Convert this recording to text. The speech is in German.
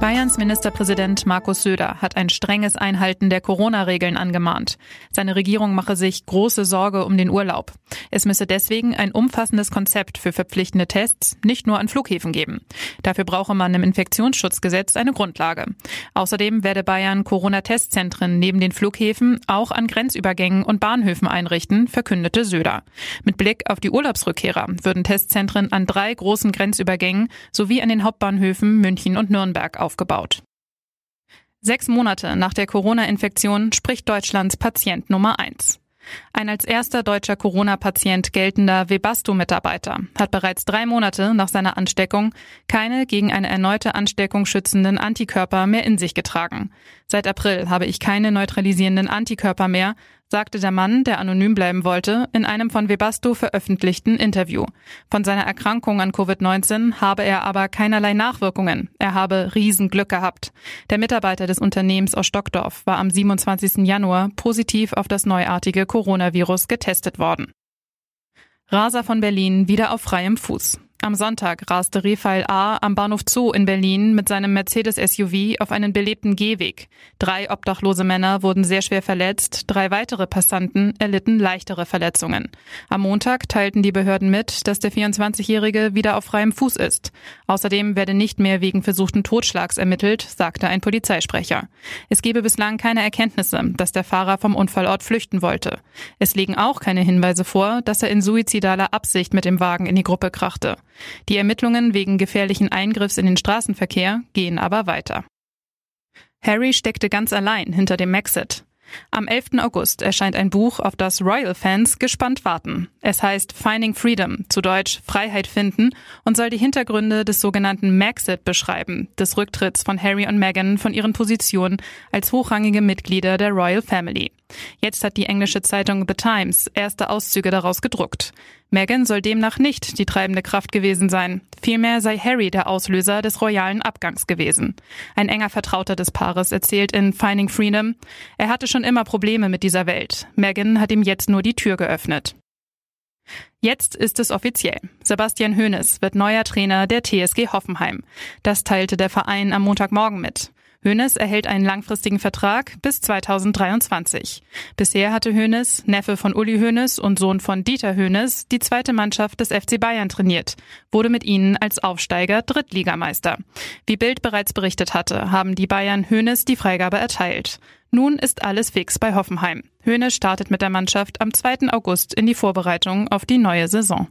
Bayerns Ministerpräsident Markus Söder hat ein strenges Einhalten der Corona-Regeln angemahnt. Seine Regierung mache sich große Sorge um den Urlaub. Es müsse deswegen ein umfassendes Konzept für verpflichtende Tests nicht nur an Flughäfen geben. Dafür brauche man im Infektionsschutzgesetz eine Grundlage. Außerdem werde Bayern Corona-Testzentren neben den Flughäfen auch an Grenzübergängen und Bahnhöfen einrichten, verkündete Söder. Mit Blick auf die Urlaubsrückkehrer würden Testzentren an drei großen Grenzübergängen sowie an den Hauptbahnhöfen München und Nürnberg aufgebaut aufgebaut. Sechs Monate nach der Corona-Infektion spricht Deutschlands Patient Nummer eins. Ein als erster deutscher Corona-Patient geltender Webasto-Mitarbeiter hat bereits drei Monate nach seiner Ansteckung keine gegen eine erneute Ansteckung schützenden Antikörper mehr in sich getragen. Seit April habe ich keine neutralisierenden Antikörper mehr, sagte der Mann, der anonym bleiben wollte, in einem von Webasto veröffentlichten Interview. Von seiner Erkrankung an Covid-19 habe er aber keinerlei Nachwirkungen. Er habe Riesenglück gehabt. Der Mitarbeiter des Unternehmens aus Stockdorf war am 27. Januar positiv auf das neuartige Coronavirus getestet worden. Raser von Berlin wieder auf freiem Fuß. Am Sonntag raste Refael A. am Bahnhof Zoo in Berlin mit seinem Mercedes-SUV auf einen belebten Gehweg. Drei obdachlose Männer wurden sehr schwer verletzt, drei weitere Passanten erlitten leichtere Verletzungen. Am Montag teilten die Behörden mit, dass der 24-Jährige wieder auf freiem Fuß ist. Außerdem werde nicht mehr wegen versuchten Totschlags ermittelt, sagte ein Polizeisprecher. Es gebe bislang keine Erkenntnisse, dass der Fahrer vom Unfallort flüchten wollte. Es liegen auch keine Hinweise vor, dass er in suizidaler Absicht mit dem Wagen in die Gruppe krachte. Die Ermittlungen wegen gefährlichen Eingriffs in den Straßenverkehr gehen aber weiter. Harry steckte ganz allein hinter dem Maxit. Am 11. August erscheint ein Buch, auf das Royal-Fans gespannt warten. Es heißt Finding Freedom, zu Deutsch Freiheit finden, und soll die Hintergründe des sogenannten Maxit beschreiben, des Rücktritts von Harry und Meghan von ihren Positionen als hochrangige Mitglieder der Royal Family. Jetzt hat die englische Zeitung The Times erste Auszüge daraus gedruckt. Meghan soll demnach nicht die treibende Kraft gewesen sein. Vielmehr sei Harry der Auslöser des royalen Abgangs gewesen. Ein enger Vertrauter des Paares erzählt in Finding Freedom, er hatte schon immer Probleme mit dieser Welt. Meghan hat ihm jetzt nur die Tür geöffnet. Jetzt ist es offiziell. Sebastian Hoeneß wird neuer Trainer der TSG Hoffenheim. Das teilte der Verein am Montagmorgen mit. Hoeneß erhält einen langfristigen Vertrag bis 2023. Bisher hatte Hoeneß, Neffe von Uli Hoeneß und Sohn von Dieter Hoeneß, die zweite Mannschaft des FC Bayern trainiert, wurde mit ihnen als Aufsteiger Drittligameister. Wie Bild bereits berichtet hatte, haben die Bayern Hoeneß die Freigabe erteilt. Nun ist alles fix bei Hoffenheim. Hoeneß startet mit der Mannschaft am 2. August in die Vorbereitung auf die neue Saison.